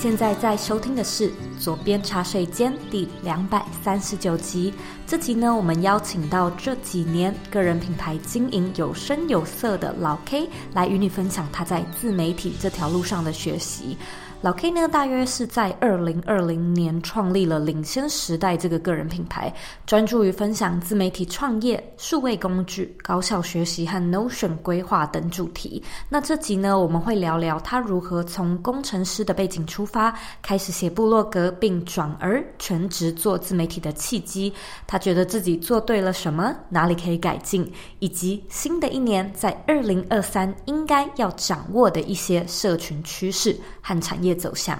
现在在收听的是《左边茶水间》第两百三十九集。这集呢，我们邀请到这几年个人品牌经营有声有色的老 K 来与你分享他在自媒体这条路上的学习。老 K 呢，大约是在二零二零年创立了领先时代这个个人品牌，专注于分享自媒体创业、数位工具、高效学习和 Notion 规划等主题。那这集呢，我们会聊聊他如何从工程师的背景出发，开始写部落格，并转而全职做自媒体的契机。他觉得自己做对了什么，哪里可以改进，以及新的一年在二零二三应该要掌握的一些社群趋势和产业走向。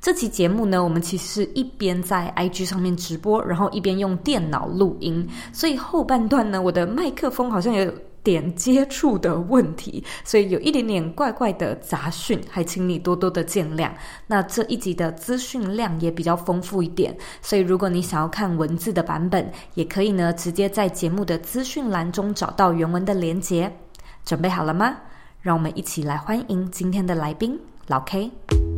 这期节目呢，我们其实是一边在 IG 上面直播，然后一边用电脑录音，所以后半段呢，我的麦克风好像有点接触的问题，所以有一点点怪怪的杂讯，还请你多多的见谅。那这一集的资讯量也比较丰富一点，所以如果你想要看文字的版本，也可以呢直接在节目的资讯栏中找到原文的连接。准备好了吗？让我们一起来欢迎今天的来宾。老 K。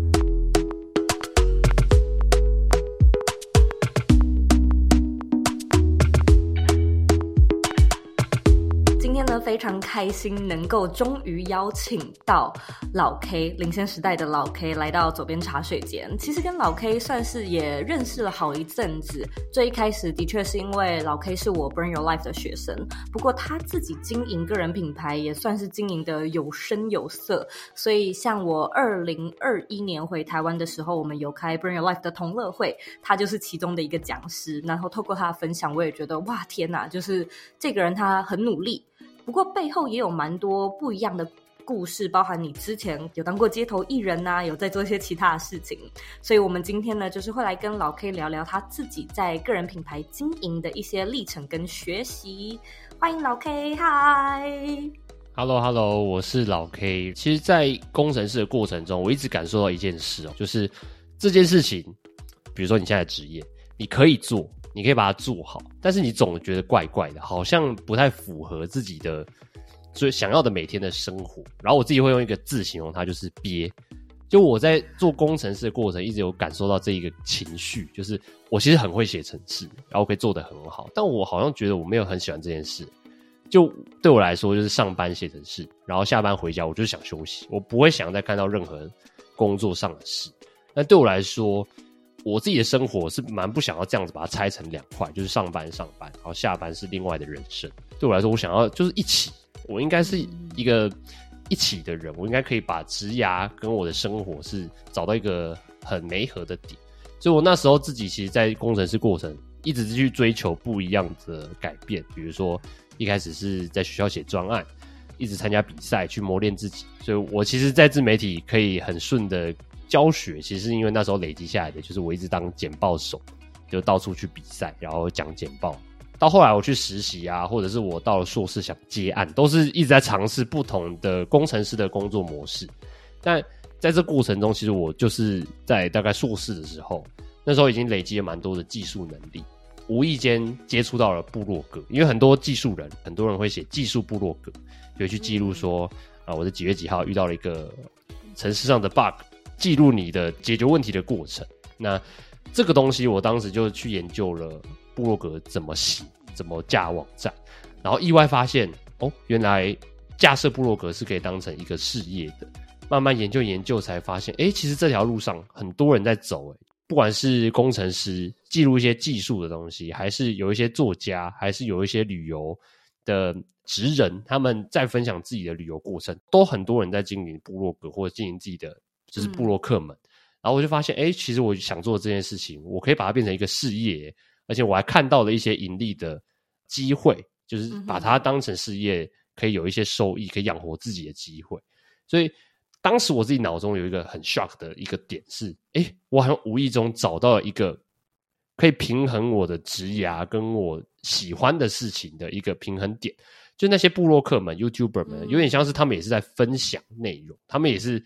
非常开心能够终于邀请到老 K，领先时代的老 K 来到左边茶水间。其实跟老 K 算是也认识了好一阵子。最一开始的确是因为老 K 是我 Burn Your Life 的学生，不过他自己经营个人品牌也算是经营的有声有色。所以像我二零二一年回台湾的时候，我们有开 Burn Your Life 的同乐会，他就是其中的一个讲师。然后透过他的分享，我也觉得哇天哪，就是这个人他很努力。不过背后也有蛮多不一样的故事，包含你之前有当过街头艺人呐，有在做一些其他的事情，所以我们今天呢，就是会来跟老 K 聊聊他自己在个人品牌经营的一些历程跟学习。欢迎老 K，嗨，Hello Hello，我是老 K。其实，在工程师的过程中，我一直感受到一件事哦，就是这件事情，比如说你现在职业，你可以做。你可以把它做好，但是你总觉得怪怪的，好像不太符合自己的所以想要的每天的生活。然后我自己会用一个字形容它，就是憋。就我在做工程师的过程，一直有感受到这一个情绪，就是我其实很会写程式，然后可以做得很好，但我好像觉得我没有很喜欢这件事。就对我来说，就是上班写程式，然后下班回家，我就想休息，我不会想再看到任何工作上的事。那对我来说，我自己的生活是蛮不想要这样子把它拆成两块，就是上班上班，然后下班是另外的人生。对我来说，我想要就是一起，我应该是一个一起的人，我应该可以把职涯跟我的生活是找到一个很媒合的点。所以我那时候自己其实，在工程师过程一直是去追求不一样的改变，比如说一开始是在学校写专案，一直参加比赛去磨练自己。所以我其实，在自媒体可以很顺的。教学其实是因为那时候累积下来的，就是我一直当简报手，就到处去比赛，然后讲简报。到后来我去实习啊，或者是我到了硕士想接案，都是一直在尝试不同的工程师的工作模式。但在这过程中，其实我就是在大概硕士的时候，那时候已经累积了蛮多的技术能力，无意间接触到了部落格，因为很多技术人，很多人会写技术部落格，就会去记录说啊，我在几月几号遇到了一个城市上的 bug。记录你的解决问题的过程，那这个东西我当时就去研究了部落格怎么写，怎么架网站，然后意外发现哦，原来架设部落格是可以当成一个事业的。慢慢研究研究才发现，哎，其实这条路上很多人在走，哎，不管是工程师记录一些技术的东西，还是有一些作家，还是有一些旅游的职人，他们在分享自己的旅游过程，都很多人在经营部落格或者经营自己的。就是布洛克们，嗯、然后我就发现，哎，其实我想做这件事情，我可以把它变成一个事业，而且我还看到了一些盈利的机会，就是把它当成事业，可以有一些收益，可以养活自己的机会。所以当时我自己脑中有一个很 shock 的一个点是，哎，我好像无意中找到了一个可以平衡我的职涯跟我喜欢的事情的一个平衡点。就那些部落客们、YouTuber 们，有点像是他们也是在分享内容，他们也是。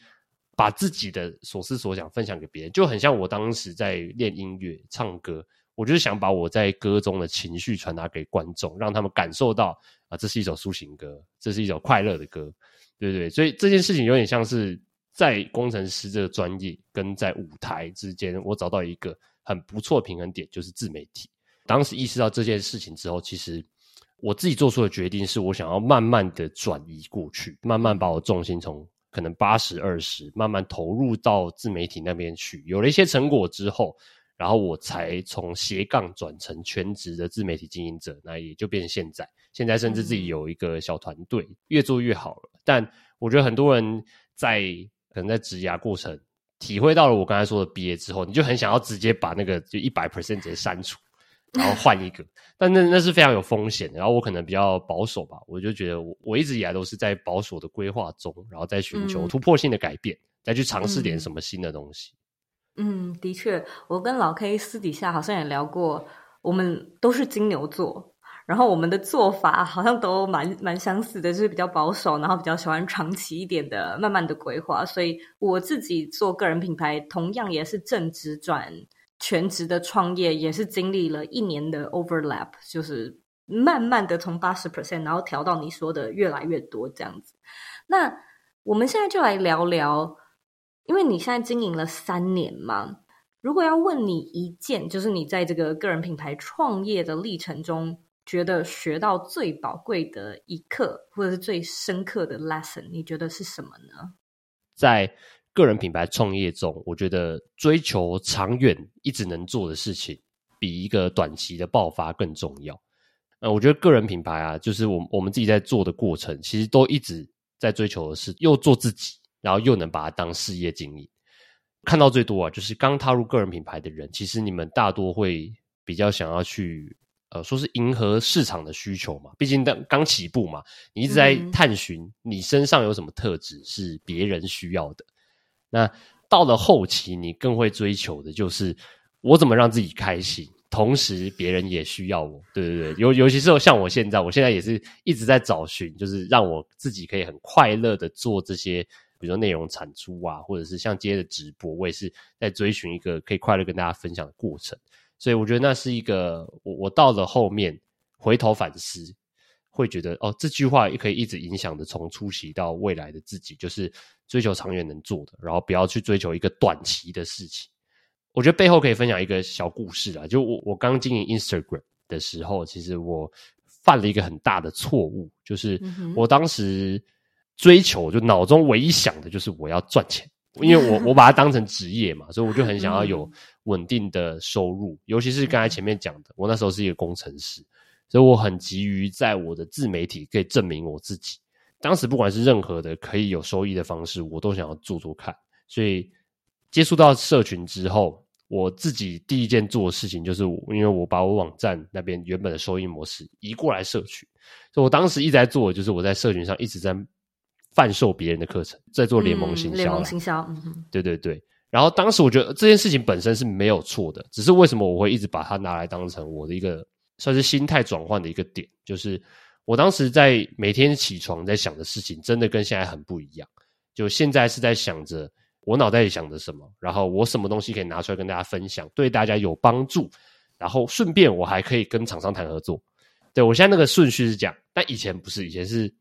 把自己的所思所想分享给别人，就很像我当时在练音乐、唱歌，我就是想把我在歌中的情绪传达给观众，让他们感受到啊，这是一首抒情歌，这是一首快乐的歌，对不对？所以这件事情有点像是在工程师这个专业跟在舞台之间，我找到一个很不错平衡点，就是自媒体。当时意识到这件事情之后，其实。我自己做出的决定是我想要慢慢的转移过去，慢慢把我重心从可能八十二十慢慢投入到自媒体那边去。有了一些成果之后，然后我才从斜杠转成全职的自媒体经营者，那也就变成现在。现在甚至自己有一个小团队，越做越好了。但我觉得很多人在可能在职涯过程体会到了我刚才说的毕业之后，你就很想要直接把那个就一百 percent 直接删除。然后换一个，但那那是非常有风险的。然后我可能比较保守吧，我就觉得我我一直以来都是在保守的规划中，然后再寻求突破性的改变，嗯、再去尝试点什么新的东西。嗯，的确，我跟老 K 私底下好像也聊过，我们都是金牛座，然后我们的做法好像都蛮蛮相似的，就是比较保守，然后比较喜欢长期一点的、慢慢的规划。所以我自己做个人品牌，同样也是正直转。全职的创业也是经历了一年的 overlap，就是慢慢的从八十 percent，然后调到你说的越来越多这样子。那我们现在就来聊聊，因为你现在经营了三年嘛，如果要问你一件，就是你在这个个人品牌创业的历程中，觉得学到最宝贵的一课，或者是最深刻的 lesson，你觉得是什么呢？在个人品牌创业中，我觉得追求长远一直能做的事情，比一个短期的爆发更重要。呃，我觉得个人品牌啊，就是我我们自己在做的过程，其实都一直在追求的是又做自己，然后又能把它当事业经营。看到最多啊，就是刚踏入个人品牌的人，其实你们大多会比较想要去，呃，说是迎合市场的需求嘛。毕竟刚刚起步嘛，你一直在探寻你身上有什么特质是别人需要的。那到了后期，你更会追求的就是我怎么让自己开心，同时别人也需要我，对对对。尤尤其是像我现在，我现在也是一直在找寻，就是让我自己可以很快乐的做这些，比如说内容产出啊，或者是像接的直播，我也是在追寻一个可以快乐跟大家分享的过程。所以我觉得那是一个我我到了后面回头反思。会觉得哦，这句话也可以一直影响着从初期到未来的自己，就是追求长远能做的，然后不要去追求一个短期的事情。我觉得背后可以分享一个小故事啊，就我我刚经营 Instagram 的时候，其实我犯了一个很大的错误，就是我当时追求，就脑中唯一想的就是我要赚钱，因为我 我把它当成职业嘛，所以我就很想要有稳定的收入，尤其是刚才前面讲的，我那时候是一个工程师。所以我很急于在我的自媒体可以证明我自己。当时不管是任何的可以有收益的方式，我都想要做做看。所以接触到社群之后，我自己第一件做的事情就是，因为我把我网站那边原本的收益模式移过来社群。所以我当时一直在做的就是我在社群上一直在贩售别人的课程，在做联盟行销。联盟行销，嗯哼，对对对。然后当时我觉得这件事情本身是没有错的，只是为什么我会一直把它拿来当成我的一个。算是心态转换的一个点，就是我当时在每天起床在想的事情，真的跟现在很不一样。就现在是在想着我脑袋里想着什么，然后我什么东西可以拿出来跟大家分享，对大家有帮助，然后顺便我还可以跟厂商谈合作。对，我现在那个顺序是这样，但以前不是，以前是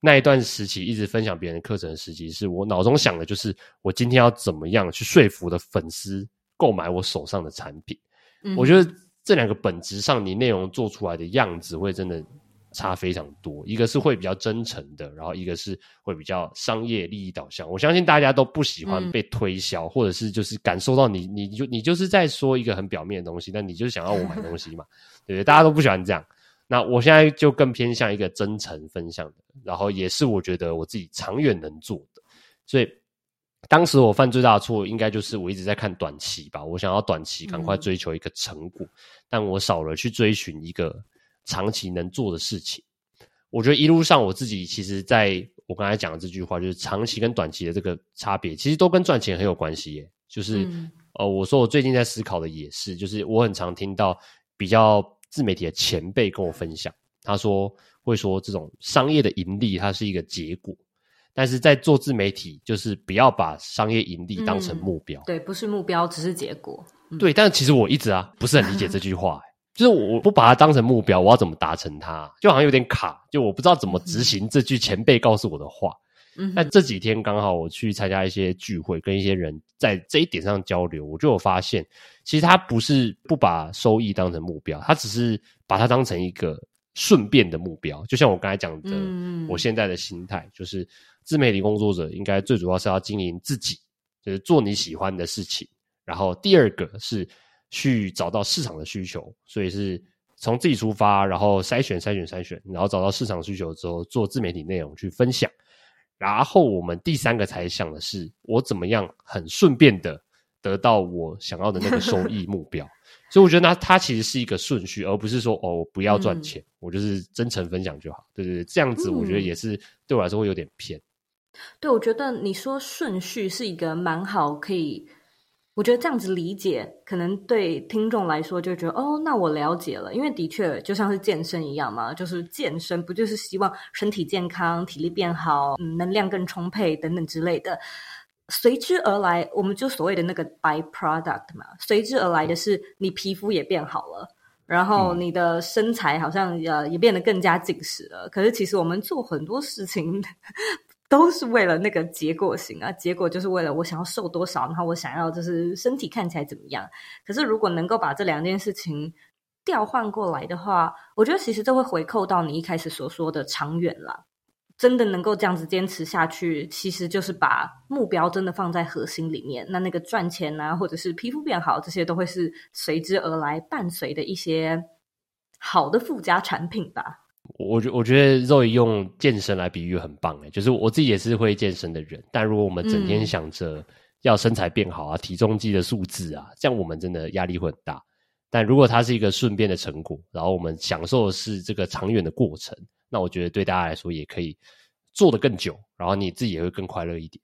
那一段时期一直分享别人的课程的时期，是我脑中想的就是我今天要怎么样去说服的粉丝购买我手上的产品。嗯，我觉得。这两个本质上，你内容做出来的样子会真的差非常多。一个是会比较真诚的，然后一个是会比较商业利益导向。我相信大家都不喜欢被推销，嗯、或者是就是感受到你，你就你就是在说一个很表面的东西，但你就是想要我买东西嘛，对不对？大家都不喜欢这样。那我现在就更偏向一个真诚分享的，然后也是我觉得我自己长远能做的，所以。当时我犯最大的错误，应该就是我一直在看短期吧。我想要短期赶快追求一个成果，嗯、但我少了去追寻一个长期能做的事情。我觉得一路上我自己其实在我刚才讲的这句话，就是长期跟短期的这个差别，其实都跟赚钱很有关系耶。就是、嗯、呃，我说我最近在思考的也是，就是我很常听到比较自媒体的前辈跟我分享，他说会说这种商业的盈利它是一个结果。但是在做自媒体，就是不要把商业盈利当成目标。嗯、对，不是目标，只是结果。嗯、对，但其实我一直啊不是很理解这句话、欸，就是我不把它当成目标，我要怎么达成它？就好像有点卡，就我不知道怎么执行这句前辈告诉我的话。嗯，但这几天刚好我去参加一些聚会，跟一些人在这一点上交流，我就有发现，其实他不是不把收益当成目标，他只是把它当成一个顺便的目标。就像我刚才讲的，嗯、我现在的心态就是，自媒体工作者应该最主要是要经营自己，就是做你喜欢的事情。然后第二个是去找到市场的需求，所以是从自己出发，然后筛选、筛选、筛选，然后找到市场需求之后，做自媒体内容去分享。然后我们第三个才想的是，我怎么样很顺便的得到我想要的那个收益目标。所以我觉得它它其实是一个顺序，而不是说哦，我不要赚钱，嗯，我就是真诚分享就好。对对对，这样子我觉得也是对我来说会有点偏。嗯，对，我觉得你说顺序是一个蛮好可以。我觉得这样子理解，可能对听众来说就觉得哦，那我了解了。因为的确就像是健身一样嘛，就是健身不就是希望身体健康、体力变好、嗯，能量更充沛等等之类的。随之而来，我们就所谓的那个 byproduct 嘛，随之而来的是你皮肤也变好了，然后你的身材好像呃也变得更加紧实了。可是其实我们做很多事情。都是为了那个结果型啊，结果就是为了我想要瘦多少，然后我想要就是身体看起来怎么样。可是如果能够把这两件事情调换过来的话，我觉得其实这会回扣到你一开始所说的长远啦。真的能够这样子坚持下去，其实就是把目标真的放在核心里面。那那个赚钱啊，或者是皮肤变好，这些都会是随之而来伴随的一些好的附加产品吧。我觉我觉得 Zoe 用健身来比喻很棒诶，就是我自己也是会健身的人，但如果我们整天想着要身材变好啊、嗯、体重计的数字啊，这样我们真的压力会很大。但如果它是一个顺便的成果，然后我们享受的是这个长远的过程，那我觉得对大家来说也可以做得更久，然后你自己也会更快乐一点。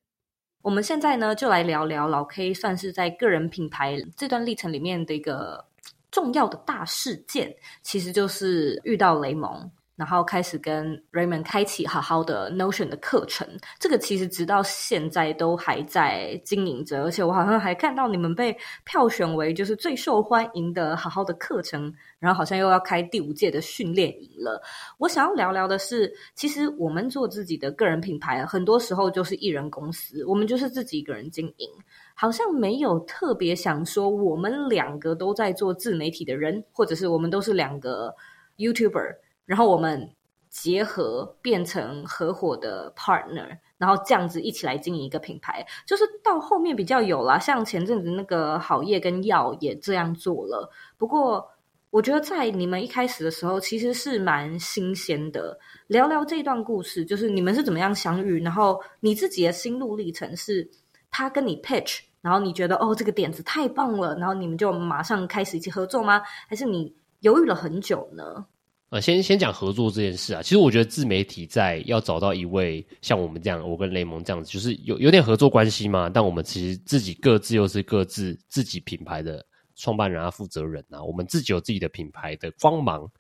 我们现在呢，就来聊聊老 K 算是在个人品牌这段历程里面的一个重要的大事件，其实就是遇到雷蒙。然后开始跟 Raymond 开启好好的 Notion 的课程，这个其实直到现在都还在经营着，而且我好像还看到你们被票选为就是最受欢迎的好好的课程，然后好像又要开第五届的训练营了。我想要聊聊的是，其实我们做自己的个人品牌，很多时候就是一人公司，我们就是自己一个人经营，好像没有特别想说我们两个都在做自媒体的人，或者是我们都是两个 YouTuber。然后我们结合变成合伙的 partner，然后这样子一起来经营一个品牌，就是到后面比较有啦，像前阵子那个好业跟药也这样做了。不过我觉得在你们一开始的时候，其实是蛮新鲜的。聊聊这段故事，就是你们是怎么样相遇，然后你自己的心路历程是，他跟你 pitch，然后你觉得哦这个点子太棒了，然后你们就马上开始一起合作吗？还是你犹豫了很久呢？呃，先先讲合作这件事啊，其实我觉得自媒体在要找到一位像我们这样，我跟雷蒙这样子，就是有有点合作关系嘛。但我们其实自己各自又是各自自己品牌的创办人啊、负责人啊，我们自己有自己的品牌的光芒，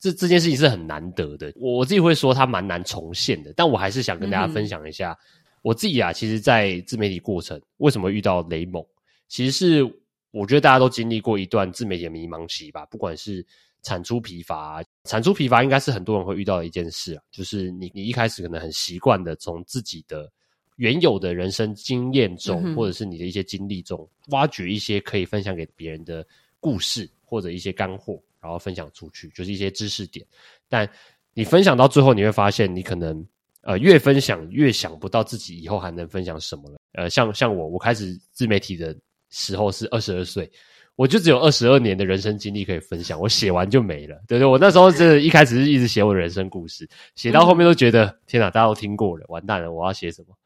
这这件事情是很难得的。我自己会说它蛮难重现的，但我还是想跟大家分享一下，嗯、我自己啊，其实，在自媒体过程为什么遇到雷蒙，其实是我觉得大家都经历过一段自媒体的迷茫期吧，不管是。产出疲乏，产出疲乏应该是很多人会遇到的一件事啊，就是你你一开始可能很习惯的从自己的原有的人生经验中，嗯、或者是你的一些经历中，挖掘一些可以分享给别人的故事或者一些干货，然后分享出去，就是一些知识点。但你分享到最后，你会发现你可能呃越分享越想不到自己以后还能分享什么了。呃，像像我，我开始自媒体的时候是二十二岁。我就只有二十二年的人生经历可以分享，我写完就没了，对不对？我那时候是一开始是一直写我的人生故事，写到后面都觉得、嗯、天哪，大家都听过了，完蛋了，我要写什么？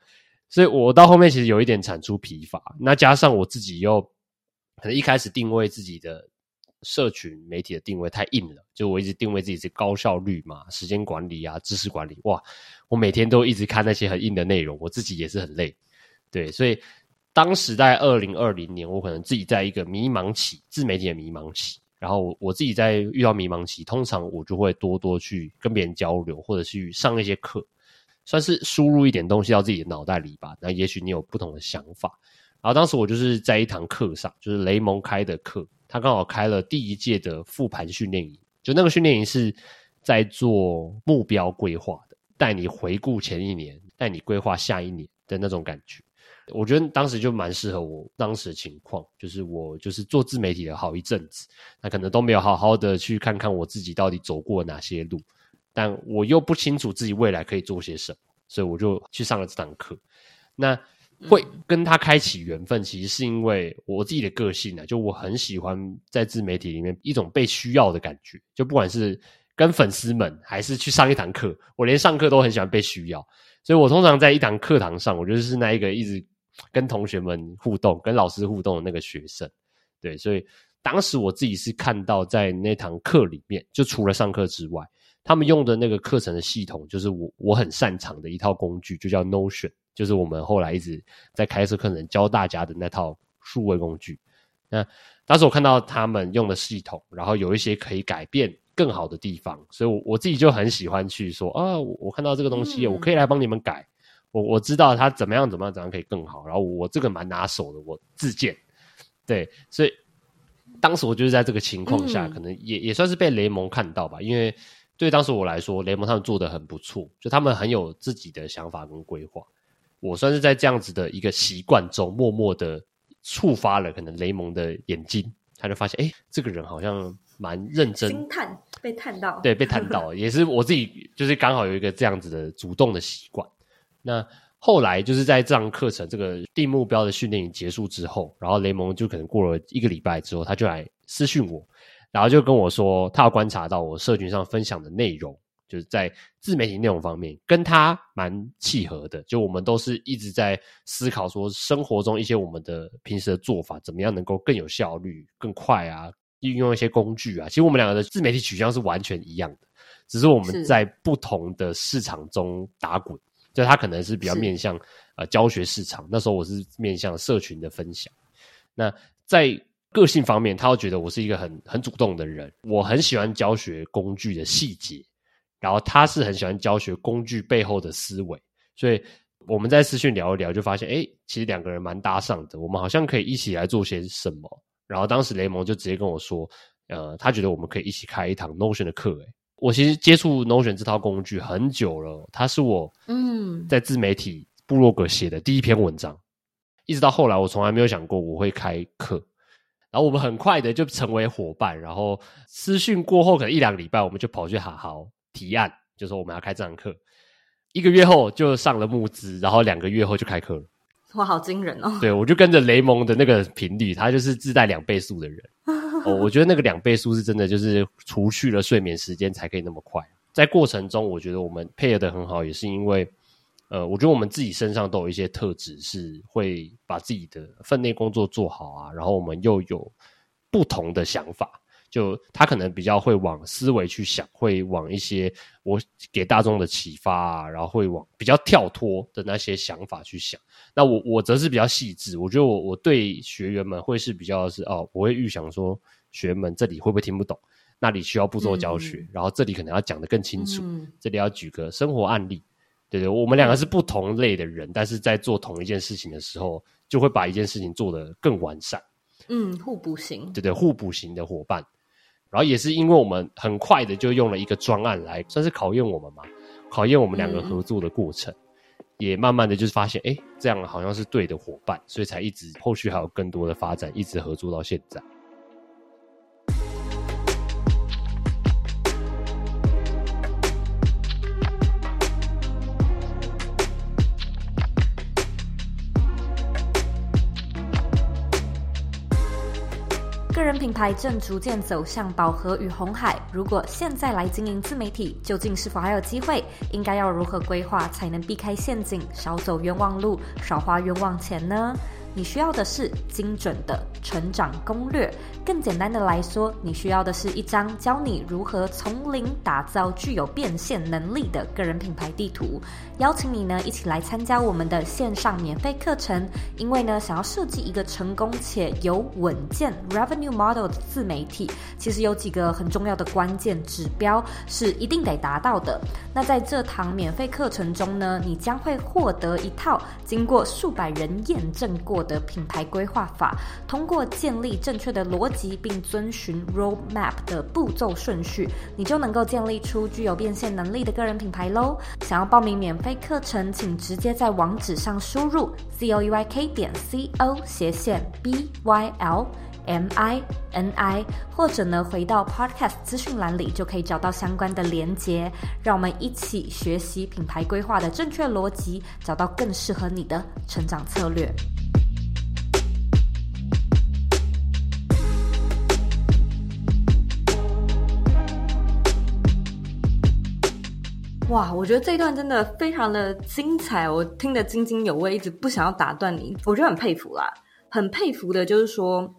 所以我到后面其实有一点产出疲乏。那加上我自己又可能一开始定位自己的社群媒体的定位太硬了，就我一直定位自己是高效率嘛，时间管理啊，知识管理，哇，我每天都一直看那些很硬的内容，我自己也是很累，对，所以。当时在二零二零年，我可能自己在一个迷茫期，自媒体的迷茫期。然后我自己在遇到迷茫期，通常我就会多多去跟别人交流，或者去上一些课。算是输入一点东西到自己的脑袋里吧。那也许你有不同的想法。然后当时我就是在一堂课上，就是雷蒙开的课，他刚好开了第一届的复盘训练营。就那个训练营是在做目标规划的，带你回顾前一年，带你规划下一年的那种感觉。我觉得当时就蛮适合我当时的情况，就是我就是做自媒体的好一阵子，那可能都没有好好的去看看我自己到底走过哪些路，但我又不清楚自己未来可以做些什么，所以我就去上了这堂课。那会跟他开启缘分，其实是因为我自己的个性呢，就我很喜欢在自媒体里面一种被需要的感觉，就不管是跟粉丝们，还是去上一堂课，我连上课都很喜欢被需要，所以我通常在一堂课堂上，我就是那一个一直跟同学们互动、跟老师互动的那个学生。对，所以当时我自己是看到在那堂课里面，就除了上课之外，他们用的那个课程的系统，就是我我很擅长的一套工具，就叫 Notion。就是我们后来一直在开设课程教大家的那套数位工具。那当时我看到他们用的系统，然后有一些可以改变更好的地方，所以我我自己就很喜欢去说啊，我看到这个东西，我可以来帮你们改。我我知道他怎么样怎么样怎样可以更好，然后我这个蛮拿手的，我自荐。对，所以当时我就是在这个情况下，可能也也算是被雷蒙看到吧，因为对当时我来说，雷蒙他们做的很不错，就他们很有自己的想法跟规划。我算是在这样子的一个习惯中，默默的触发了可能雷蒙的眼睛，他就发现，哎、欸，这个人好像蛮认真，星探被探到，对，被探到，也是我自己就是刚好有一个这样子的主动的习惯。那后来就是在这堂课程这个定目标的训练营结束之后，然后雷蒙就可能过了一个礼拜之后，他就来私讯我，然后就跟我说，他要观察到我社群上分享的内容。就是在自媒体内容方面跟他蛮契合的，就我们都是一直在思考说生活中一些我们的平时的做法怎么样能够更有效率、更快啊，运用一些工具啊。其实我们两个的自媒体取向是完全一样的，只是我们在不同的市场中打滚。就他可能是比较面向呃教学市场，那时候我是面向社群的分享。那在个性方面，他会觉得我是一个很很主动的人，我很喜欢教学工具的细节。然后他是很喜欢教学工具背后的思维，所以我们在私讯聊一聊，就发现，哎，其实两个人蛮搭上的，我们好像可以一起来做些什么。然后当时雷蒙就直接跟我说，呃，他觉得我们可以一起开一堂 Notion 的课。哎，我其实接触 Notion 这套工具很久了，它是我嗯在自媒体部落格写的第一篇文章，一直到后来我从来没有想过我会开课。然后我们很快的就成为伙伴，然后私讯过后可能一两个礼拜，我们就跑去好好。提案就说我们要开这堂课，一个月后就上了募资，然后两个月后就开课了。哇，好惊人哦！对，我就跟着雷蒙的那个频率，他就是自带两倍速的人。哦，我觉得那个两倍速是真的，就是除去了睡眠时间才可以那么快。在过程中，我觉得我们配合的很好，也是因为，呃，我觉得我们自己身上都有一些特质，是会把自己的分内工作做好啊，然后我们又有不同的想法。就他可能比较会往思维去想，会往一些我给大众的启发啊，然后会往比较跳脱的那些想法去想。那我我则是比较细致，我觉得我我对学员们会是比较是哦，我会预想说学员们这里会不会听不懂，那里需要步骤教学，嗯、然后这里可能要讲得更清楚，嗯、这里要举个生活案例，对对，我们两个是不同类的人，嗯、但是在做同一件事情的时候，就会把一件事情做得更完善。嗯，互补型，对对，互补型的伙伴。然后也是因为我们很快的就用了一个专案来算是考验我们嘛，考验我们两个合作的过程，嗯、也慢慢的就是发现，哎，这样好像是对的伙伴，所以才一直后续还有更多的发展，一直合作到现在。个人品牌正逐渐走向饱和与红海，如果现在来经营自媒体，究竟是否还有机会？应该要如何规划才能避开陷阱，少走冤枉路，少花冤枉钱呢？你需要的是精准的成长攻略。更简单的来说，你需要的是一张教你如何从零打造具有变现能力的个人品牌地图。邀请你呢一起来参加我们的线上免费课程。因为呢，想要设计一个成功且有稳健 revenue model 的自媒体，其实有几个很重要的关键指标是一定得达到的。那在这堂免费课程中呢，你将会获得一套经过数百人验证过的品牌规划法，通过建立正确的逻辑并遵循 roadmap 的步骤顺序，你就能够建立出具有变现能力的个人品牌喽。想要报名免费课程，请直接在网址上输入 z o e y k 点 c o 斜线 b y l m i n i，或者呢回到 podcast 资讯栏里就可以找到相关的连接。让我们一起学习品牌规划的正确逻辑，找到更适合你的成长策略。哇，我觉得这一段真的非常的精彩，我听得津津有味，一直不想要打断你。我觉得很佩服啦，很佩服的就是说，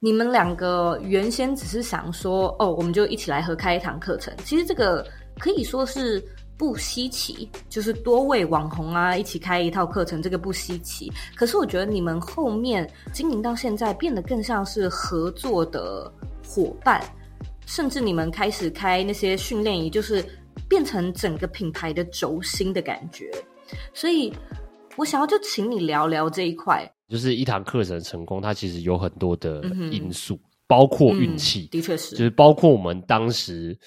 你们两个原先只是想说，哦，我们就一起来合开一堂课程。其实这个可以说是不稀奇，就是多位网红啊一起开一套课程，这个不稀奇。可是我觉得你们后面经营到现在，变得更像是合作的伙伴，甚至你们开始开那些训练营，就是。变成整个品牌的轴心的感觉，所以我想要就请你聊聊这一块。就是一堂课程成功，它其实有很多的因素，嗯、包括运气、嗯，的确是，就是包括我们当时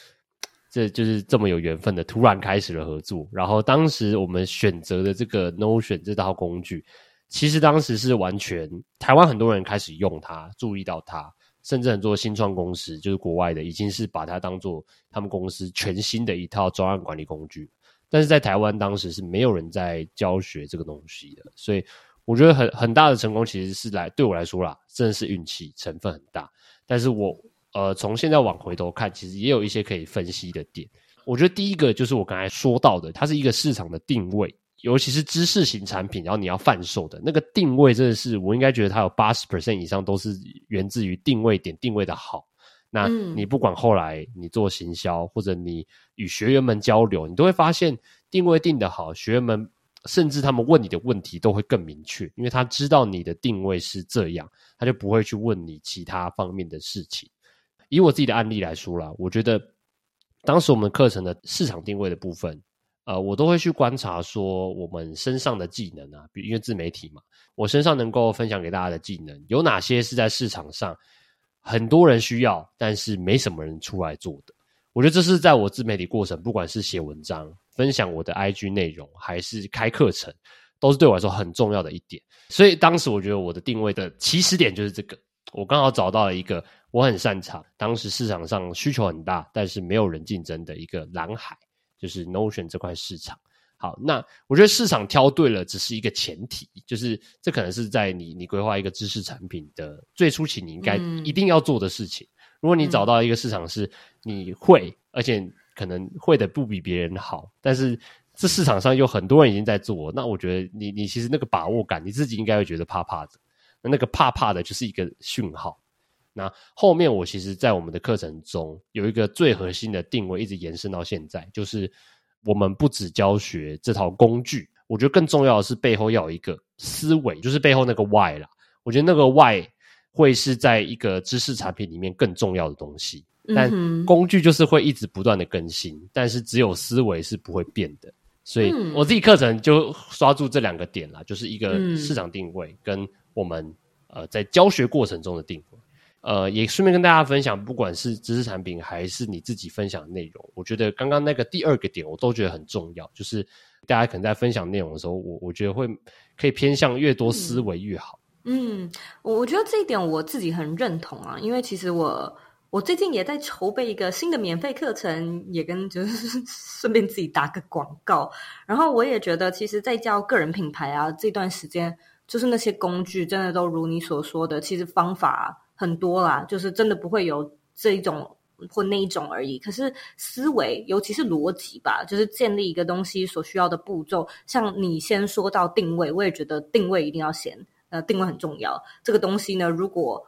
这就是这么有缘分的，突然开始了合作。然后当时我们选择的这个 Notion 这套工具，其实当时是完全台湾很多人开始用它，注意到它。甚至很多新创公司，就是国外的，已经是把它当做他们公司全新的一套专案管理工具。但是在台湾当时是没有人在教学这个东西的，所以我觉得很很大的成功其实是来对我来说啦，真的是运气成分很大。但是我呃从现在往回头看，其实也有一些可以分析的点。我觉得第一个就是我刚才说到的，它是一个市场的定位。尤其是知识型产品，然后你要贩售的那个定位，真的是我应该觉得它有八十 percent 以上都是源自于定位点定位的好。那你不管后来你做行销，或者你与学员们交流，你都会发现定位定的好，学员们甚至他们问你的问题都会更明确，因为他知道你的定位是这样，他就不会去问你其他方面的事情。以我自己的案例来说啦，我觉得当时我们课程的市场定位的部分。呃，我都会去观察说我们身上的技能啊，比如因为自媒体嘛，我身上能够分享给大家的技能有哪些是在市场上很多人需要，但是没什么人出来做的。我觉得这是在我自媒体过程，不管是写文章、分享我的 IG 内容，还是开课程，都是对我来说很重要的一点。所以当时我觉得我的定位的起始点就是这个，我刚好找到了一个我很擅长，当时市场上需求很大，但是没有人竞争的一个蓝海。就是 Notion 这块市场，好，那我觉得市场挑对了，只是一个前提，就是这可能是在你你规划一个知识产品的最初期，你应该一定要做的事情。嗯、如果你找到一个市场是你会，而且可能会的不比别人好，但是这市场上有很多人已经在做，那我觉得你你其实那个把握感，你自己应该会觉得怕怕的。那那个怕怕的，就是一个讯号。那后面我其实，在我们的课程中有一个最核心的定位，一直延伸到现在，就是我们不只教学这套工具，我觉得更重要的是背后要有一个思维，就是背后那个 why 啦。我觉得那个 why 会是在一个知识产品里面更重要的东西，但工具就是会一直不断的更新，但是只有思维是不会变的。所以我自己课程就刷住这两个点啦，就是一个市场定位跟我们呃在教学过程中的定位。呃，也顺便跟大家分享，不管是知识产品还是你自己分享的内容，我觉得刚刚那个第二个点，我都觉得很重要。就是大家可能在分享内容的时候，我我觉得会可以偏向越多思维越好。嗯，我我觉得这一点我自己很认同啊，因为其实我我最近也在筹备一个新的免费课程，也跟就是 顺便自己打个广告。然后我也觉得，其实，在教个人品牌啊这段时间，就是那些工具真的都如你所说的，其实方法。很多啦，就是真的不会有这一种或那一种而已。可是思维，尤其是逻辑吧，就是建立一个东西所需要的步骤。像你先说到定位，我也觉得定位一定要先。呃，定位很重要。这个东西呢，如果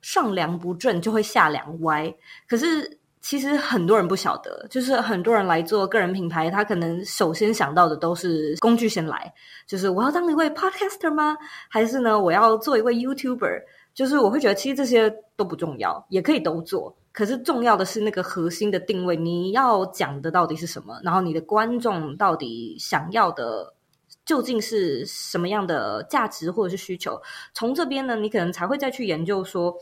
上梁不正，就会下梁歪。可是其实很多人不晓得，就是很多人来做个人品牌，他可能首先想到的都是工具先来，就是我要当一位 podcaster 吗？还是呢，我要做一位 YouTuber？就是我会觉得，其实这些都不重要，也可以都做。可是重要的是那个核心的定位，你要讲的到底是什么？然后你的观众到底想要的究竟是什么样的价值或者是需求？从这边呢，你可能才会再去研究说，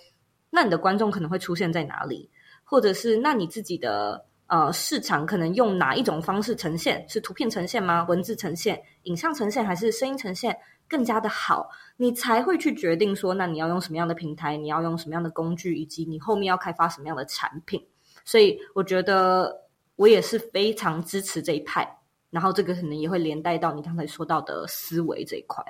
那你的观众可能会出现在哪里，或者是那你自己的呃市场可能用哪一种方式呈现？是图片呈现吗？文字呈现、影像呈现，还是声音呈现？更加的好，你才会去决定说，那你要用什么样的平台，你要用什么样的工具，以及你后面要开发什么样的产品。所以，我觉得我也是非常支持这一派。然后，这个可能也会连带到你刚才说到的思维这一块。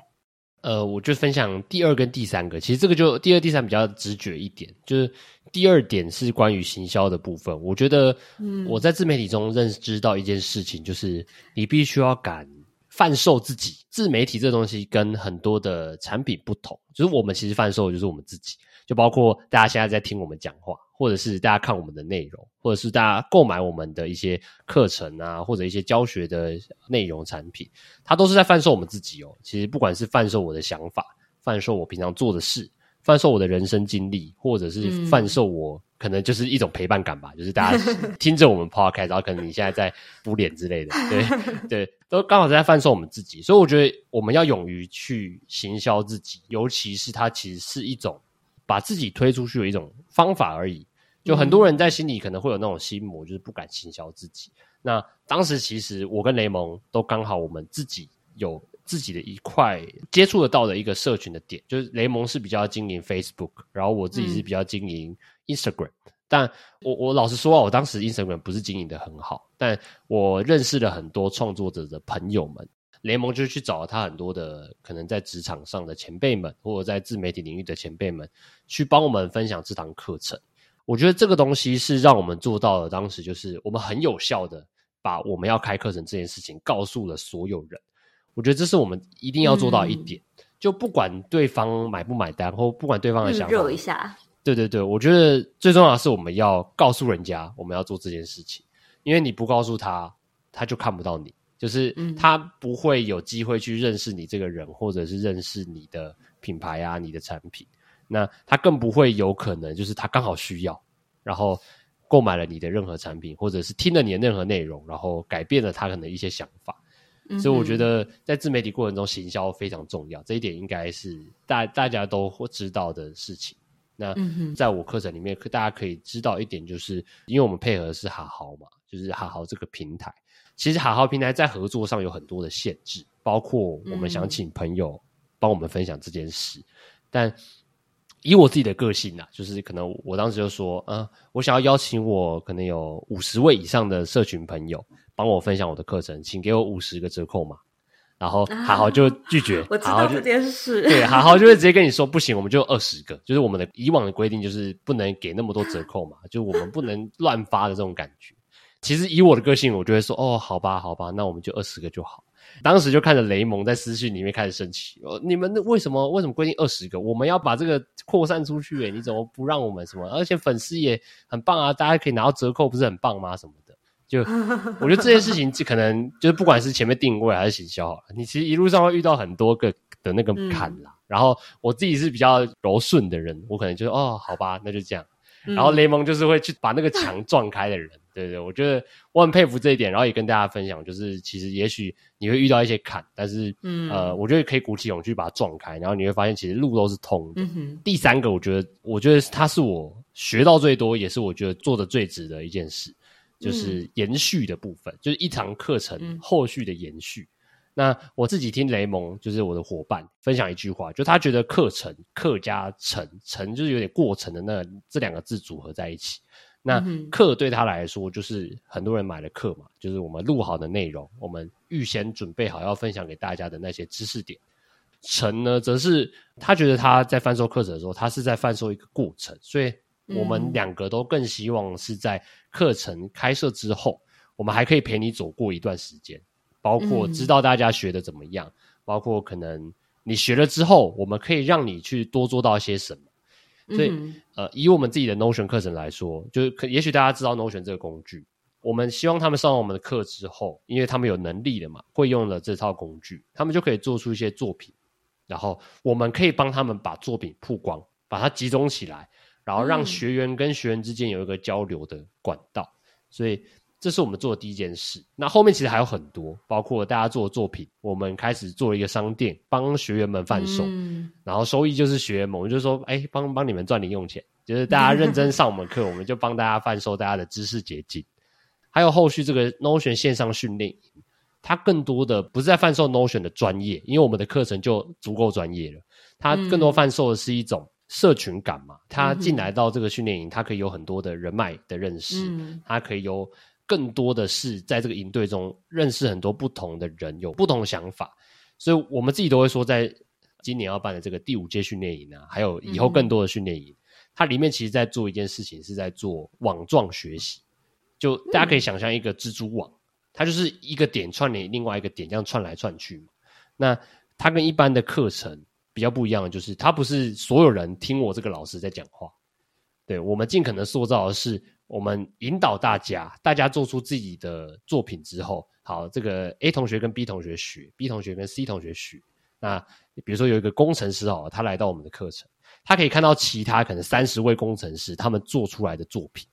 呃，我就分享第二跟第三个。其实这个就第二、第三比较直觉一点，就是第二点是关于行销的部分。我觉得，嗯，我在自媒体中认知到一件事情，就是你必须要敢。贩售自己，自媒体这东西跟很多的产品不同，就是我们其实贩售的就是我们自己，就包括大家现在在听我们讲话，或者是大家看我们的内容，或者是大家购买我们的一些课程啊，或者一些教学的内容产品，它都是在贩售我们自己哦。其实不管是贩售我的想法，贩售我平常做的事，贩售我的人生经历，或者是贩售我。嗯可能就是一种陪伴感吧，就是大家 听着我们 podcast，然后可能你现在在敷脸之类的，对 对，都刚好在贩售我们自己，所以我觉得我们要勇于去行销自己，尤其是它其实是一种把自己推出去的一种方法而已。就很多人在心里可能会有那种心魔，就是不敢行销自己。那当时其实我跟雷蒙都刚好，我们自己有自己的一块接触得到的一个社群的点，就是雷蒙是比较经营 Facebook，然后我自己是比较经营。Instagram，但我我老实说啊，我当时 Instagram 不是经营的很好，但我认识了很多创作者的朋友们，雷蒙就去找了他很多的可能在职场上的前辈们，或者在自媒体领域的前辈们，去帮我们分享这堂课程。我觉得这个东西是让我们做到了，当时就是我们很有效的把我们要开课程这件事情告诉了所有人。我觉得这是我们一定要做到一点，嗯、就不管对方买不买单，或不管对方的想法，热一下。对对对，我觉得最重要的是我们要告诉人家我们要做这件事情，因为你不告诉他，他就看不到你，就是他不会有机会去认识你这个人，或者是认识你的品牌啊、你的产品。那他更不会有可能，就是他刚好需要，然后购买了你的任何产品，或者是听了你的任何内容，然后改变了他可能一些想法。所以我觉得在自媒体过程中，行销非常重要，这一点应该是大大家都会知道的事情。那在我课程里面，大家可以知道一点，就是因为我们配合的是哈好嘛，就是哈好这个平台。其实哈好平台在合作上有很多的限制，包括我们想请朋友帮我们分享这件事。嗯、但以我自己的个性啊，就是可能我当时就说，嗯、呃，我想要邀请我可能有五十位以上的社群朋友帮我分享我的课程，请给我五十个折扣码。然后好好就拒绝，啊、我知道这件事。对，好好就会直接跟你说不行，我们就二十个，就是我们的以往的规定，就是不能给那么多折扣嘛，就我们不能乱发的这种感觉。其实以我的个性，我就会说哦，好吧，好吧，那我们就二十个就好。当时就看着雷蒙在私信里面开始生气，哦，你们为什么为什么规定二十个？我们要把这个扩散出去，诶，你怎么不让我们什么？而且粉丝也很棒啊，大家可以拿到折扣，不是很棒吗？什么？就 我觉得这件事情，就可能就是不管是前面定位还是行销，你其实一路上会遇到很多个的那个坎啦。嗯、然后我自己是比较柔顺的人，我可能就说哦，好吧，那就这样。嗯、然后雷蒙就是会去把那个墙 撞开的人，嗯、对，对对，我觉得我很佩服这一点。然后也跟大家分享，就是其实也许你会遇到一些坎，但是嗯呃，我觉得可以鼓起勇气把它撞开，然后你会发现其实路都是通的。嗯、第三个，我觉得我觉得它是我学到最多，也是我觉得做的最值的一件事。就是延续的部分，嗯、就是一堂课程后续的延续。嗯、那我自己听雷蒙，就是我的伙伴分享一句话，就他觉得课程课加程，程就是有点过程的那这两个字组合在一起。那课对他来说，就是很多人买了课嘛，就是我们录好的内容，我们预先准备好要分享给大家的那些知识点。程呢，则是他觉得他在贩售课程的时候，他是在贩售一个过程，所以。我们两个都更希望是在课程开设之后，我们还可以陪你走过一段时间，包括知道大家学的怎么样，包括可能你学了之后，我们可以让你去多做到一些什么。所以，嗯、呃，以我们自己的 Notion 课程来说，就是可也许大家知道 Notion 这个工具，我们希望他们上完我们的课之后，因为他们有能力了嘛，会用了这套工具，他们就可以做出一些作品，然后我们可以帮他们把作品曝光，把它集中起来，然后让学员跟学员之间有一个交流的管道。嗯、所以。这是我们做的第一件事。那后面其实还有很多，包括大家做的作品，我们开始做了一个商店，帮学员们贩售，嗯、然后收益就是学员们，我们就说，哎，帮帮你们赚零用钱，就是大家认真上我们课，我们就帮大家贩售大家的知识结晶。还有后续这个 Notion 线上训练营，它更多的不是在贩售 Notion 的专业，因为我们的课程就足够专业了。它更多贩售的是一种社群感嘛。他进来到这个训练营，他可以有很多的人脉的认识，他可以有。更多的是在这个营队中认识很多不同的人，有不同的想法，所以我们自己都会说，在今年要办的这个第五届训练营啊，还有以后更多的训练营，嗯、它里面其实在做一件事情，是在做网状学习。就大家可以想象一个蜘蛛网，它就是一个点串联另外一个点，这样串来串去嘛。那它跟一般的课程比较不一样的，就是他不是所有人听我这个老师在讲话，对，我们尽可能塑造的是。我们引导大家，大家做出自己的作品之后，好，这个 A 同学跟 B 同学学，B 同学跟 C 同学学。那比如说有一个工程师哦，他来到我们的课程，他可以看到其他可能三十位工程师他们做出来的作品，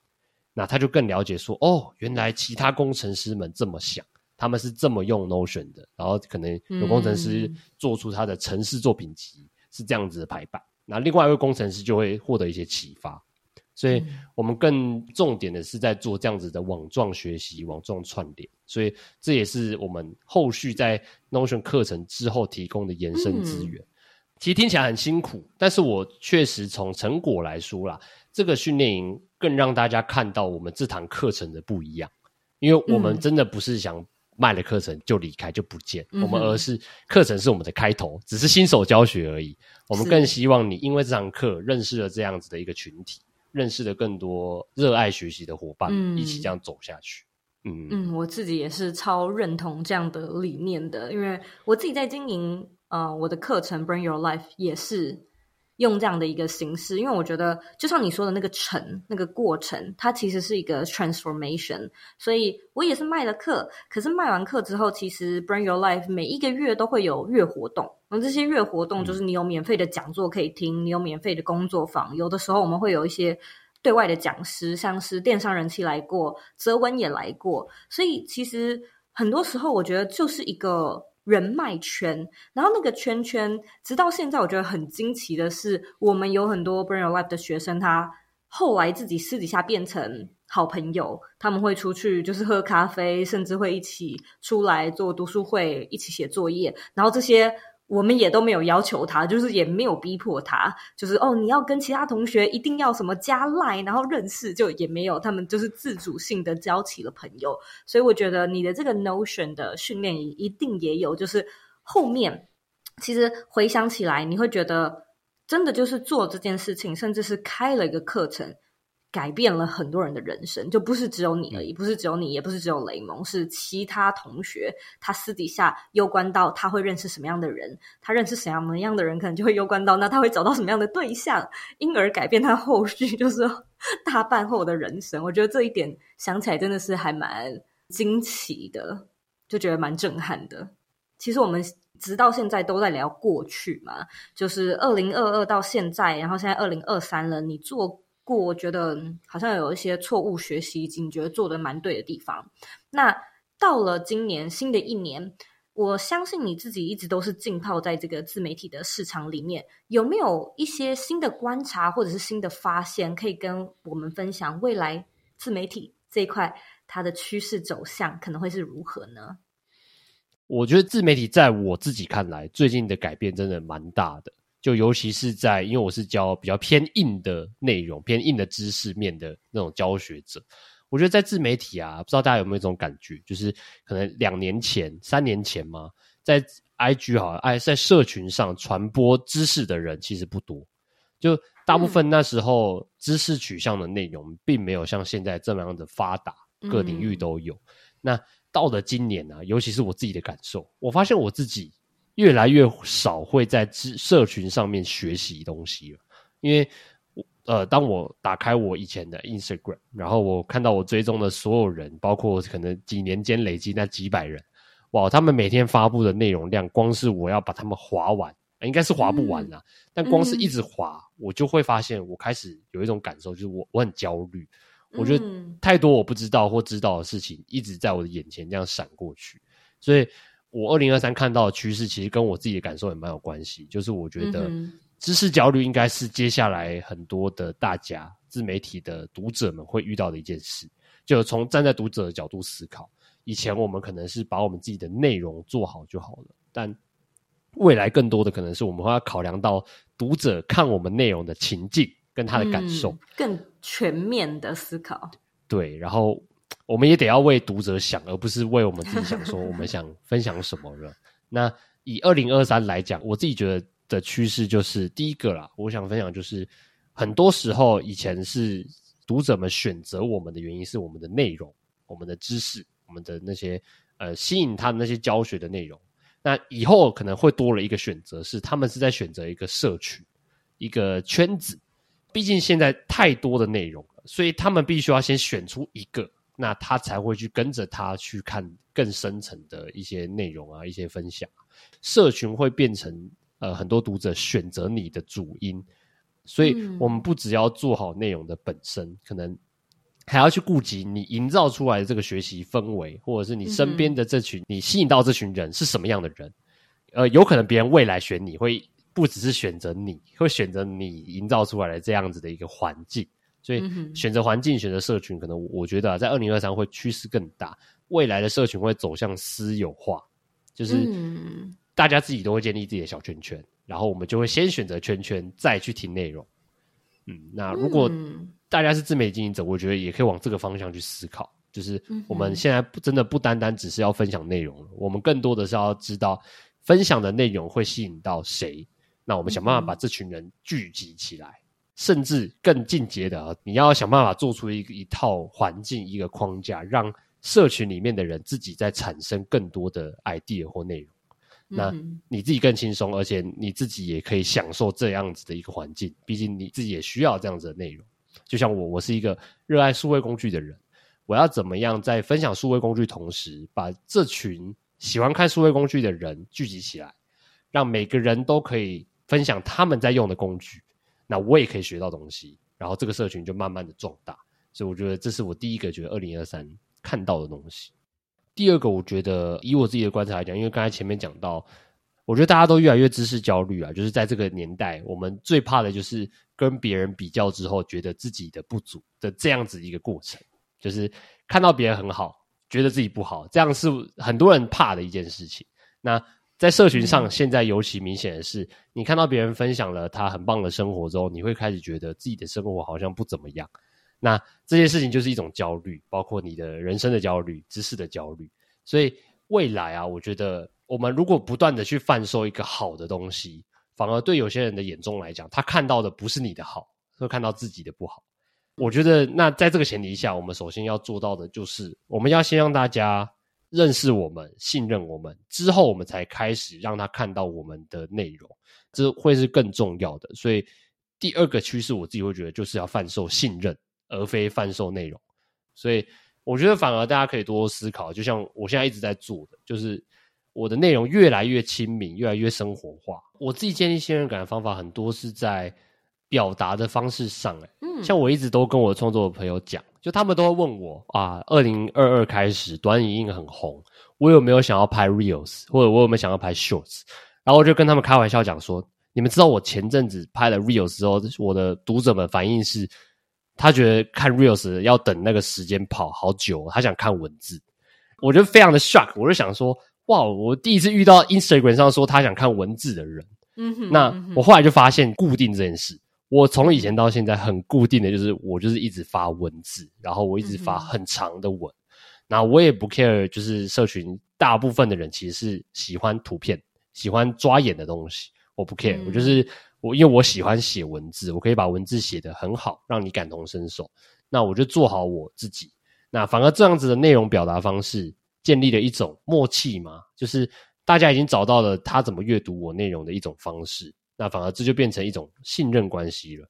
那他就更了解说，哦，原来其他工程师们这么想，他们是这么用 Notion 的，然后可能有工程师做出他的城市作品集是这样子的排版，那另外一位工程师就会获得一些启发。所以我们更重点的是在做这样子的网状学习、网状串联，所以这也是我们后续在 Notion 课程之后提供的延伸资源。其实听起来很辛苦，但是我确实从成果来说啦，这个训练营更让大家看到我们这堂课程的不一样，因为我们真的不是想卖了课程就离开就不见，我们而是课程是我们的开头，只是新手教学而已。我们更希望你因为这堂课认识了这样子的一个群体。认识了更多热爱学习的伙伴，嗯、一起这样走下去。嗯嗯，我自己也是超认同这样的理念的，因为我自己在经营呃我的课程 Bring Your Life 也是。用这样的一个形式，因为我觉得，就像你说的那个成那个过程，它其实是一个 transformation。所以我也是卖了课，可是卖完课之后，其实 Bring Your Life 每一个月都会有月活动。那这些月活动就是你有免费的讲座可以听，你有免费的工作坊。有的时候我们会有一些对外的讲师，像是电商人气来过，泽文也来过。所以其实很多时候，我觉得就是一个。人脉圈，然后那个圈圈，直到现在，我觉得很惊奇的是，我们有很多 Bring Your Life 的学生，他后来自己私底下变成好朋友，他们会出去就是喝咖啡，甚至会一起出来做读书会，一起写作业，然后这些。我们也都没有要求他，就是也没有逼迫他，就是哦，你要跟其他同学一定要什么加赖然后认识，就也没有，他们就是自主性的交起了朋友。所以我觉得你的这个 Notion 的训练一定也有，就是后面其实回想起来，你会觉得真的就是做这件事情，甚至是开了一个课程。改变了很多人的人生，就不是只有你而已，不是只有你，也不是只有雷蒙，是其他同学。他私底下攸关到他会认识什么样的人，他认识什么样的人，可能就会攸关到那他会找到什么样的对象，因而改变他后续就是大半后的人生。我觉得这一点想起来真的是还蛮惊奇的，就觉得蛮震撼的。其实我们直到现在都在聊过去嘛，就是二零二二到现在，然后现在二零二三了，你做。过我觉得好像有一些错误学习，以及你觉得做的蛮对的地方。那到了今年新的一年，我相信你自己一直都是浸泡在这个自媒体的市场里面，有没有一些新的观察或者是新的发现，可以跟我们分享？未来自媒体这一块它的趋势走向可能会是如何呢？我觉得自媒体在我自己看来，最近的改变真的蛮大的。就尤其是在，因为我是教比较偏硬的内容、偏硬的知识面的那种教学者，我觉得在自媒体啊，不知道大家有没有这种感觉，就是可能两年前、三年前嘛，在 IG 好像哎，在社群上传播知识的人其实不多，就大部分那时候知识取向的内容并没有像现在这么样的发达，各领域都有。嗯、那到了今年啊，尤其是我自己的感受，我发现我自己。越来越少会在社群上面学习东西了，因为。呃，当我打开我以前的 Instagram，然后我看到我追踪的所有人，包括可能几年间累积那几百人，哇，他们每天发布的内容量，光是我要把他们划完，应该是划不完啦。嗯、但光是一直划，嗯、我就会发现，我开始有一种感受，就是我我很焦虑。我觉得太多我不知道或知道的事情，一直在我的眼前这样闪过去。所以，我二零二三看到的趋势，其实跟我自己的感受也蛮有关系。就是我觉得。嗯知识焦虑应该是接下来很多的大家自媒体的读者们会遇到的一件事。就从站在读者的角度思考，以前我们可能是把我们自己的内容做好就好了，但未来更多的可能是我们会要考量到读者看我们内容的情境跟他的感受，嗯，更全面的思考。对，然后我们也得要为读者想，而不是为我们自己想，说我们想分享什么了。那以二零二三来讲，我自己觉得。的趋势就是第一个啦，我想分享就是，很多时候以前是读者们选择我们的原因是我们的内容、我们的知识、我们的那些呃吸引他的那些教学的内容。那以后可能会多了一个选择，是他们是在选择一个社群、一个圈子。毕竟现在太多的内容了，所以他们必须要先选出一个，那他才会去跟着他去看更深层的一些内容啊，一些分享。社群会变成。呃，很多读者选择你的主因，所以我们不只要做好内容的本身，嗯、可能还要去顾及你营造出来的这个学习氛围，或者是你身边的这群、嗯、你吸引到这群人是什么样的人。呃，有可能别人未来选你会不只是选择你，会选择你营造出来的这样子的一个环境。所以选择环境、选择社群，可能我觉得、啊、在二零二三会趋势更大，未来的社群会走向私有化，就是。嗯大家自己都会建立自己的小圈圈，然后我们就会先选择圈圈，再去听内容。嗯，那如果大家是自媒体经营者，我觉得也可以往这个方向去思考。就是我们现在不真的不单单只是要分享内容了，我们更多的是要知道分享的内容会吸引到谁。那我们想办法把这群人聚集起来，甚至更进阶的啊，你要想办法做出一一套环境、一个框架，让社群里面的人自己在产生更多的 idea 或内容。那你自己更轻松，而且你自己也可以享受这样子的一个环境。毕竟你自己也需要这样子的内容。就像我，我是一个热爱数位工具的人，我要怎么样在分享数位工具同时，把这群喜欢看数位工具的人聚集起来，让每个人都可以分享他们在用的工具，那我也可以学到东西，然后这个社群就慢慢的壮大。所以我觉得这是我第一个觉得二零二三看到的东西。第二个，我觉得以我自己的观察来讲，因为刚才前面讲到，我觉得大家都越来越知识焦虑啊，就是在这个年代，我们最怕的就是跟别人比较之后，觉得自己的不足的这样子一个过程，就是看到别人很好，觉得自己不好，这样是很多人怕的一件事情。那在社群上，现在尤其明显的是，你看到别人分享了他很棒的生活之后，你会开始觉得自己的生活好像不怎么样。那这件事情就是一种焦虑，包括你的人生的焦虑、知识的焦虑。所以未来啊，我觉得我们如果不断的去贩售一个好的东西，反而对有些人的眼中来讲，他看到的不是你的好，会看到自己的不好。我觉得那在这个前提下，我们首先要做到的就是，我们要先让大家认识我们、信任我们，之后我们才开始让他看到我们的内容，这会是更重要的。所以第二个趋势，我自己会觉得就是要贩售信任。而非贩售内容，所以我觉得反而大家可以多多思考，就像我现在一直在做的，就是我的内容越来越亲民，越来越生活化。我自己建立信任感的方法很多是在表达的方式上，欸，嗯，像我一直都跟我创作的朋友讲，就他们都会问我啊，二零二二开始短影音很红，我有没有想要拍 reels，或者我有没有想要拍 shorts，然后我就跟他们开玩笑讲说，你们知道我前阵子拍了 reels 之后，我的读者们反应是。他觉得看 reels 要等那个时间跑好久，他想看文字，我觉得非常的 shock。我就想说，哇，我第一次遇到 Instagram 上说他想看文字的人。嗯哼，那我后来就发现固定这件事，我从以前到现在很固定的就是我就是一直发文字，然后我一直发很长的文，那我也不 care，就是社群大部分的人其实是喜欢图片，喜欢抓眼的东西，我不 care，我就是。我因为我喜欢写文字，我可以把文字写得很好，让你感同身受。那我就做好我自己。那反而这样子的内容表达方式，建立了一种默契嘛，就是大家已经找到了他怎么阅读我内容的一种方式，那反而这就变成一种信任关系了。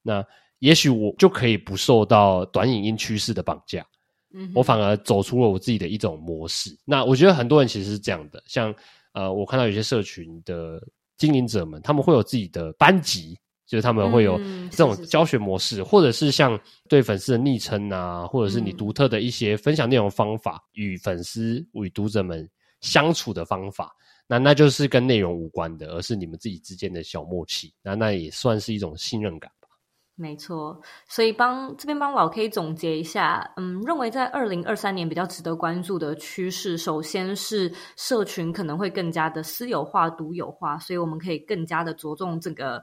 那也许我就可以不受到短影音趋势的绑架，嗯，我反而走出了我自己的一种模式。那我觉得很多人其实是这样的，像呃，我看到有些社群的经营者们，他们会有自己的班级。就是他们会有这种教学模式，嗯、是是是或者是像对粉丝的昵称啊，或者是你独特的一些分享内容方法，与粉丝与读者们相处的方法，那那就是跟内容无关的，而是你们自己之间的小默契，那那也算是一种信任感吧。没错，所以帮这边帮老 K 总结一下，嗯，认为在二零二三年比较值得关注的趋势，首先是社群可能会更加的私有化、独有化，所以我们可以更加的着重这个。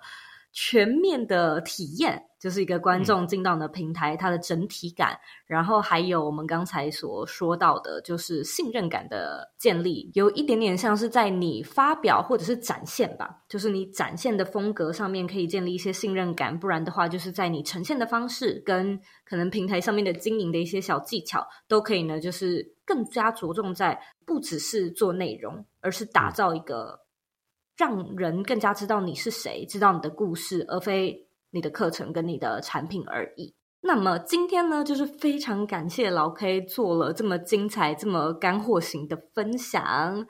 全面的体验，就是一个观众进到你的平台，嗯、它的整体感，然后还有我们刚才所说到的，就是信任感的建立，有一点点像是在你发表或者是展现吧，就是你展现的风格上面可以建立一些信任感，不然的话，就是在你呈现的方式跟可能平台上面的经营的一些小技巧，都可以呢，就是更加着重在不只是做内容，而是打造一个。让人更加知道你是谁，知道你的故事，而非你的课程跟你的产品而已。那么今天呢，就是非常感谢老 K 做了这么精彩、这么干货型的分享。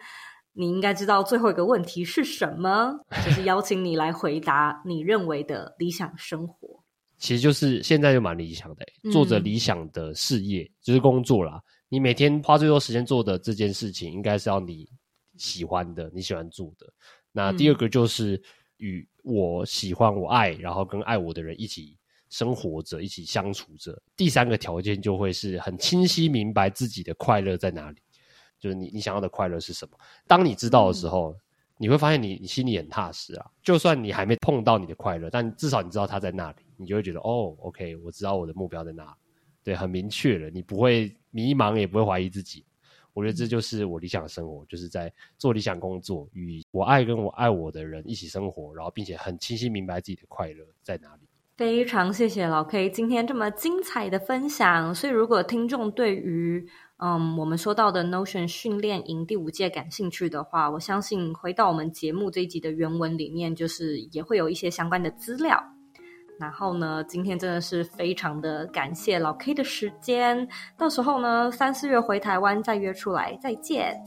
你应该知道最后一个问题是什么，就是邀请你来回答你认为的理想生活。其实就是现在就蛮理想的，做着理想的事业，嗯、就是工作啦。你每天花最多时间做的这件事情，应该是要你喜欢的，你喜欢做的。那第二个就是与我喜欢、我爱，然后跟爱我的人一起生活着，一起相处着。第三个条件就会是很清晰明白自己的快乐在哪里，就是你你想要的快乐是什么。当你知道的时候，你会发现你你心里很踏实啊。就算你还没碰到你的快乐，但至少你知道它在那里，你就会觉得哦，OK，我知道我的目标在哪，对，很明确了，你不会迷茫，也不会怀疑自己。我觉得这就是我理想的生活，就是在做理想工作，与我爱跟我爱我的人一起生活，然后并且很清晰明白自己的快乐在哪里。非常谢谢老 K 今天这么精彩的分享。所以，如果听众对于嗯我们说到的 Notion 训练营第五届感兴趣的话，我相信回到我们节目这一集的原文里面，就是也会有一些相关的资料。然后呢，今天真的是非常的感谢老 K 的时间。到时候呢，三四月回台湾再约出来，再见。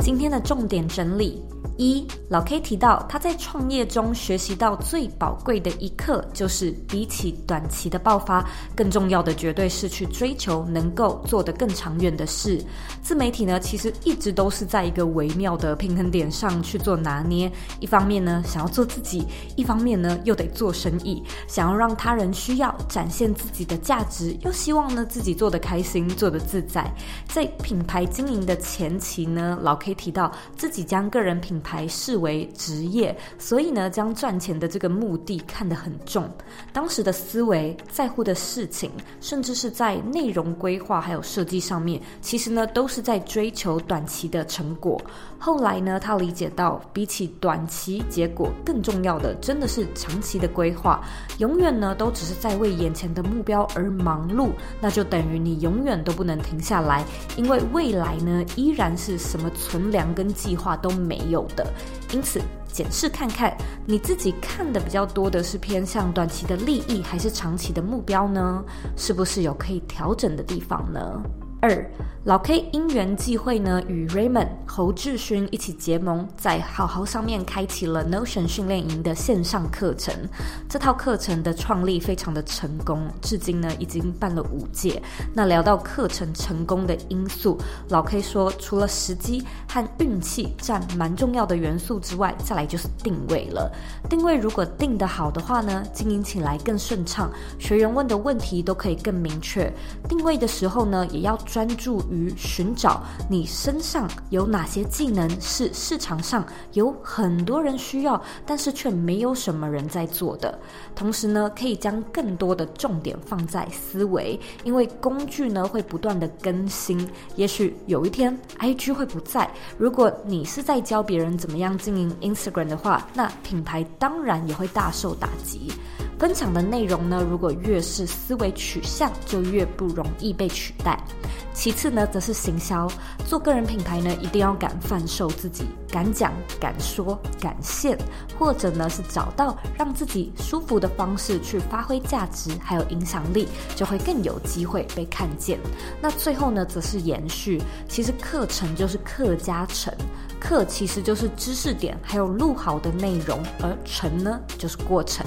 今天的重点整理。一老 K 提到，他在创业中学习到最宝贵的一课，就是比起短期的爆发，更重要的绝对是去追求能够做得更长远的事。自媒体呢，其实一直都是在一个微妙的平衡点上去做拿捏。一方面呢，想要做自己；一方面呢，又得做生意，想要让他人需要展现自己的价值，又希望呢自己做得开心、做得自在。在品牌经营的前期呢，老 K 提到自己将个人品牌视为职业，所以呢，将赚钱的这个目的看得很重。当时的思维、在乎的事情，甚至是在内容规划还有设计上面，其实呢，都是在追求短期的成果。后来呢，他理解到，比起短期结果，更重要的真的是长期的规划。永远呢，都只是在为眼前的目标而忙碌，那就等于你永远都不能停下来，因为未来呢，依然是什么存粮跟计划都没有的。因此，检视看看你自己看的比较多的是偏向短期的利益，还是长期的目标呢？是不是有可以调整的地方呢？二老 K 因缘际会呢，与 Raymond 侯志勋一起结盟，在好好上面开启了 Notion 训练营的线上课程。这套课程的创立非常的成功，至今呢已经办了五届。那聊到课程成功的因素，老 K 说，除了时机和运气占蛮重要的元素之外，再来就是定位了。定位如果定得好的话呢，经营起来更顺畅，学员问的问题都可以更明确。定位的时候呢，也要。专注于寻找你身上有哪些技能是市场上有很多人需要，但是却没有什么人在做的。同时呢，可以将更多的重点放在思维，因为工具呢会不断的更新。也许有一天 IG 会不在，如果你是在教别人怎么样经营 Instagram 的话，那品牌当然也会大受打击。分享的内容呢，如果越是思维取向，就越不容易被取代。其次呢，则是行销。做个人品牌呢，一定要敢贩售自己，敢讲、敢说、敢献，或者呢是找到让自己舒服的方式去发挥价值，还有影响力，就会更有机会被看见。那最后呢，则是延续。其实课程就是课加成，课其实就是知识点，还有录好的内容，而成呢就是过程，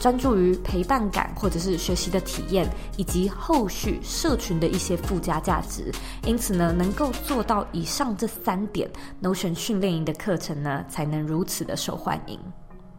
专注于陪伴感或者是学习的体验，以及后续社群的一些附加价值。因此呢，能够做到以上这三点，No 学训练营的课程呢，才能如此的受欢迎。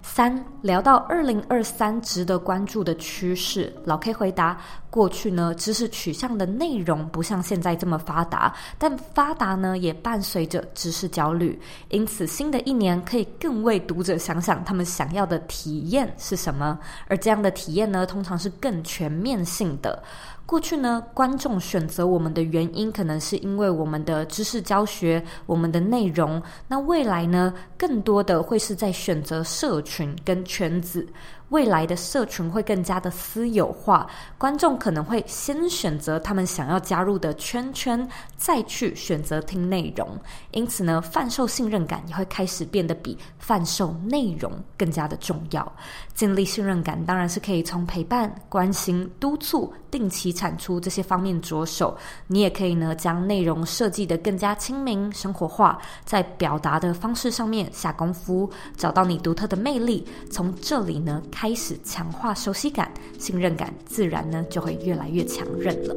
三，聊到二零二三值得关注的趋势，老 K 回答：过去呢，知识取向的内容不像现在这么发达，但发达呢也伴随着知识焦虑，因此新的一年可以更为读者想想他们想要的体验是什么，而这样的体验呢，通常是更全面性的。过去呢，观众选择我们的原因，可能是因为我们的知识教学、我们的内容。那未来呢，更多的会是在选择社群跟圈子。未来的社群会更加的私有化，观众可能会先选择他们想要加入的圈圈，再去选择听内容。因此呢，贩售信任感也会开始变得比贩售内容更加的重要。建立信任感当然是可以从陪伴、关心、督促、定期产出这些方面着手。你也可以呢，将内容设计得更加亲民、生活化，在表达的方式上面下功夫，找到你独特的魅力。从这里呢，开始强化熟悉感、信任感，自然呢就会越来越强韧了。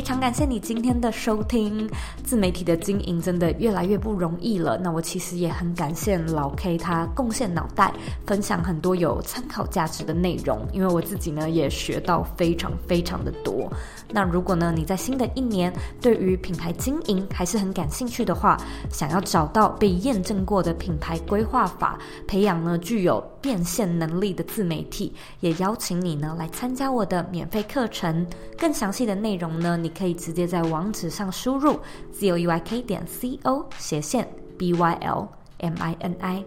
非常感谢你今天的收听。自媒体的经营真的越来越不容易了。那我其实也很感谢老 K，他贡献脑袋，分享很多有参考价值的内容。因为我自己呢也学到非常非常的多。那如果呢你在新的一年对于品牌经营还是很感兴趣的话，想要找到被验证过的品牌规划法，培养呢具有变现能力的自媒体，也邀请你呢来参加我的免费课程。更详细的内容呢，你可以直接在网址上输入。z o u y k 点 c o 斜线 b y l m i n i。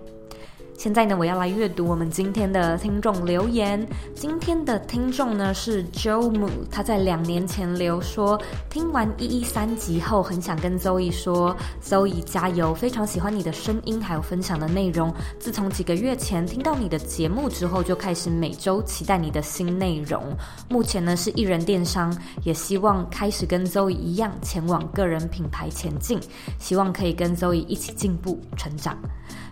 现在呢，我要来阅读我们今天的听众留言。今天的听众呢是 Joe Mu，他在两年前留说，听完一一三集后，很想跟 Zoe 说，Zoe 加油，非常喜欢你的声音还有分享的内容。自从几个月前听到你的节目之后，就开始每周期待你的新内容。目前呢是艺人电商，也希望开始跟 Zoe 一样前往个人品牌前进，希望可以跟 Zoe 一起进步成长。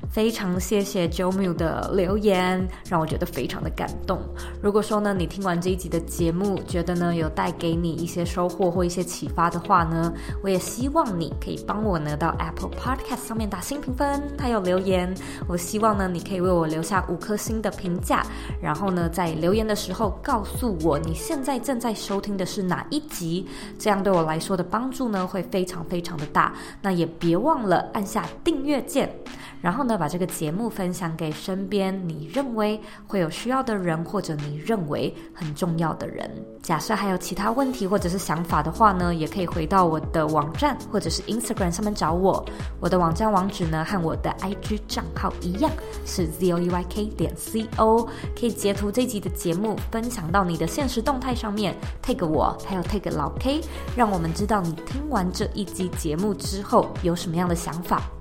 非常谢谢 Joe 的留言，让我觉得非常的感动。如果说呢，你听完这一集的节目，觉得呢有带给你一些收获或一些启发的话呢，我也希望你可以帮我呢到 Apple Podcast 上面打新评分，还有留言。我希望呢你可以为我留下五颗星的评价，然后呢在留言的时候告诉我你现在正在收听的是哪一集，这样对我来说的帮助呢会非常非常的大。那也别忘了按下订阅键。然后呢，把这个节目分享给身边你认为会有需要的人，或者你认为很重要的人。假设还有其他问题或者是想法的话呢，也可以回到我的网站或者是 Instagram 上面找我。我的网站网址呢和我的 IG 账号一样，是 zoeyk 点 co。可以截图这集的节目分享到你的现实动态上面，tag 我，还有 tag 老 K，让我们知道你听完这一集节目之后有什么样的想法。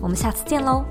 我们下次见喽。